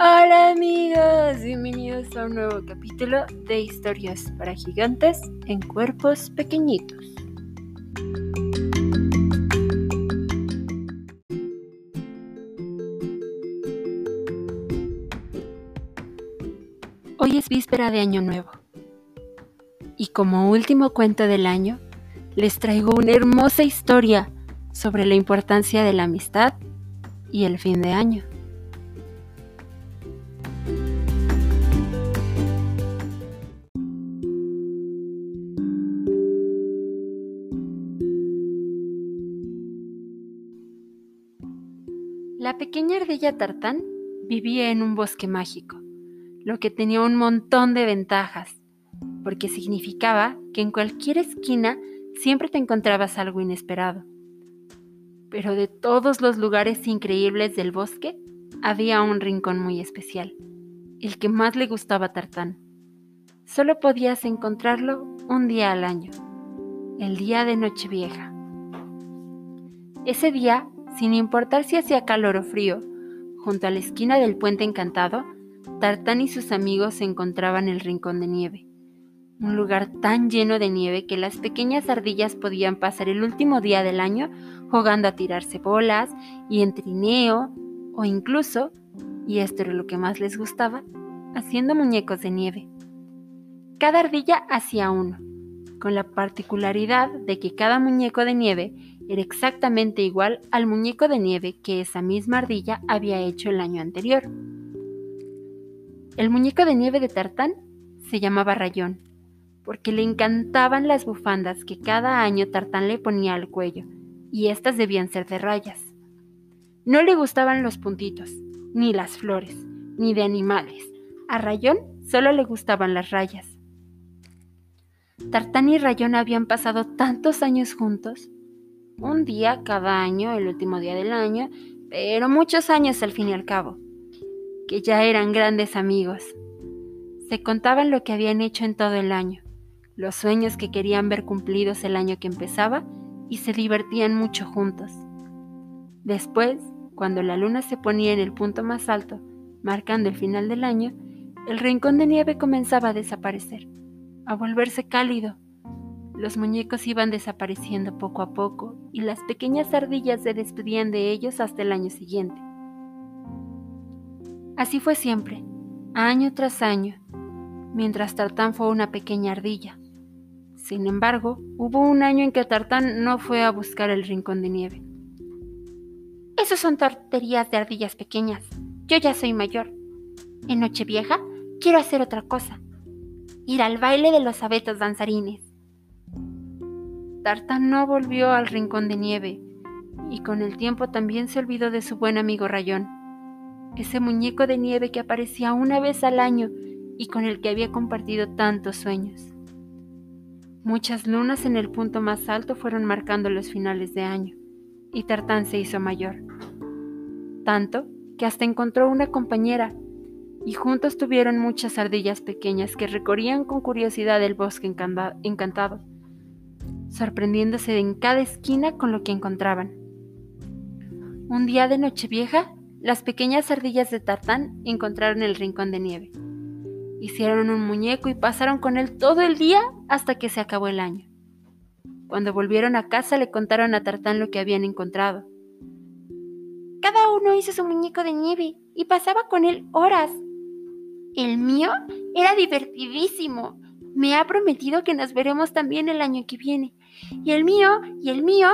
Hola amigos, bienvenidos a un nuevo capítulo de historias para gigantes en cuerpos pequeñitos. Hoy es víspera de Año Nuevo y como último cuento del año les traigo una hermosa historia sobre la importancia de la amistad y el fin de año. La pequeña ardilla tartán vivía en un bosque mágico, lo que tenía un montón de ventajas, porque significaba que en cualquier esquina siempre te encontrabas algo inesperado. Pero de todos los lugares increíbles del bosque, había un rincón muy especial, el que más le gustaba a Tartán. Solo podías encontrarlo un día al año, el día de Nochevieja. Ese día sin importar si hacía calor o frío, junto a la esquina del puente encantado, Tartán y sus amigos se encontraban en el rincón de nieve, un lugar tan lleno de nieve que las pequeñas ardillas podían pasar el último día del año jugando a tirarse bolas y en trineo, o incluso, y esto era lo que más les gustaba, haciendo muñecos de nieve. Cada ardilla hacía uno, con la particularidad de que cada muñeco de nieve era exactamente igual al muñeco de nieve que esa misma ardilla había hecho el año anterior. El muñeco de nieve de Tartán se llamaba Rayón, porque le encantaban las bufandas que cada año Tartán le ponía al cuello, y éstas debían ser de rayas. No le gustaban los puntitos, ni las flores, ni de animales. A Rayón solo le gustaban las rayas. Tartán y Rayón habían pasado tantos años juntos un día cada año, el último día del año, pero muchos años al fin y al cabo, que ya eran grandes amigos. Se contaban lo que habían hecho en todo el año, los sueños que querían ver cumplidos el año que empezaba y se divertían mucho juntos. Después, cuando la luna se ponía en el punto más alto, marcando el final del año, el rincón de nieve comenzaba a desaparecer, a volverse cálido los muñecos iban desapareciendo poco a poco y las pequeñas ardillas se despedían de ellos hasta el año siguiente. Así fue siempre, año tras año, mientras Tartán fue una pequeña ardilla. Sin embargo, hubo un año en que Tartán no fue a buscar el rincón de nieve. Esos son torterías de ardillas pequeñas. Yo ya soy mayor. En Nochevieja quiero hacer otra cosa. Ir al baile de los abetos danzarines. Tartán no volvió al rincón de nieve y con el tiempo también se olvidó de su buen amigo Rayón, ese muñeco de nieve que aparecía una vez al año y con el que había compartido tantos sueños. Muchas lunas en el punto más alto fueron marcando los finales de año y Tartán se hizo mayor. Tanto que hasta encontró una compañera y juntos tuvieron muchas ardillas pequeñas que recorrían con curiosidad el bosque encantado sorprendiéndose en cada esquina con lo que encontraban. Un día de Nochevieja, las pequeñas ardillas de Tartán encontraron el rincón de nieve. Hicieron un muñeco y pasaron con él todo el día hasta que se acabó el año. Cuando volvieron a casa le contaron a Tartán lo que habían encontrado. Cada uno hizo su muñeco de nieve y pasaba con él horas. El mío era divertidísimo. Me ha prometido que nos veremos también el año que viene. Y el mío, y el mío.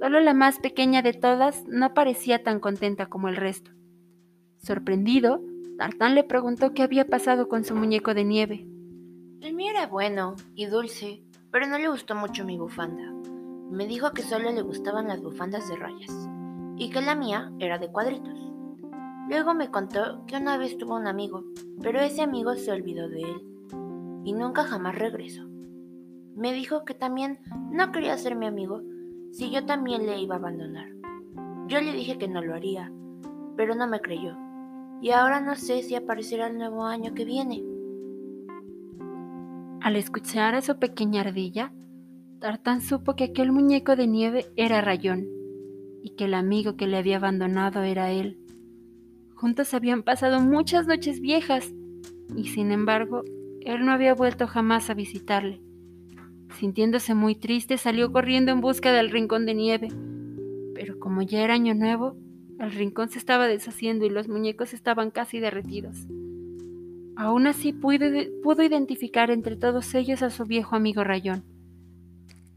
Solo la más pequeña de todas no parecía tan contenta como el resto. Sorprendido, Tartán le preguntó qué había pasado con su muñeco de nieve. El mío era bueno y dulce, pero no le gustó mucho mi bufanda. Me dijo que solo le gustaban las bufandas de rayas y que la mía era de cuadritos. Luego me contó que una vez tuvo un amigo, pero ese amigo se olvidó de él y nunca jamás regresó. Me dijo que también no quería ser mi amigo si yo también le iba a abandonar. Yo le dije que no lo haría, pero no me creyó. Y ahora no sé si aparecerá el nuevo año que viene. Al escuchar a su pequeña ardilla, Tartán supo que aquel muñeco de nieve era Rayón y que el amigo que le había abandonado era él. Juntos habían pasado muchas noches viejas y sin embargo él no había vuelto jamás a visitarle. Sintiéndose muy triste, salió corriendo en busca del rincón de nieve. Pero como ya era año nuevo, el rincón se estaba deshaciendo y los muñecos estaban casi derretidos. Aún así pudo, pudo identificar entre todos ellos a su viejo amigo Rayón.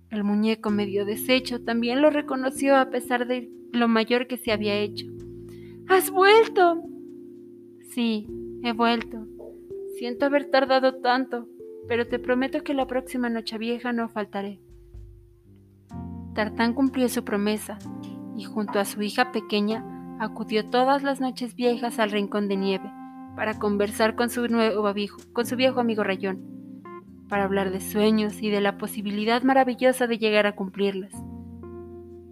El muñeco medio deshecho también lo reconoció a pesar de lo mayor que se había hecho. ¡Has vuelto! Sí, he vuelto. Siento haber tardado tanto, pero te prometo que la próxima noche vieja no faltaré. Tartán cumplió su promesa y junto a su hija pequeña acudió todas las noches viejas al rincón de nieve para conversar con su, nuevo viejo, con su viejo amigo Rayón, para hablar de sueños y de la posibilidad maravillosa de llegar a cumplirlos.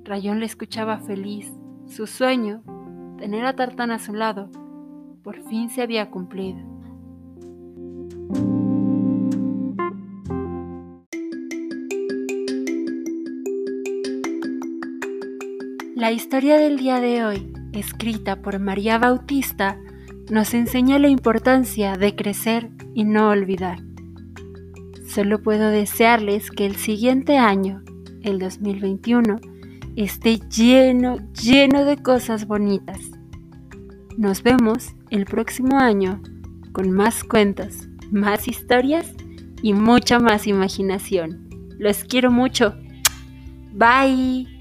Rayón le escuchaba feliz. Su sueño, tener a Tartán a su lado, por fin se había cumplido. La historia del día de hoy, escrita por María Bautista, nos enseña la importancia de crecer y no olvidar. Solo puedo desearles que el siguiente año, el 2021, esté lleno, lleno de cosas bonitas. Nos vemos el próximo año con más cuentos, más historias y mucha más imaginación. Los quiero mucho. Bye.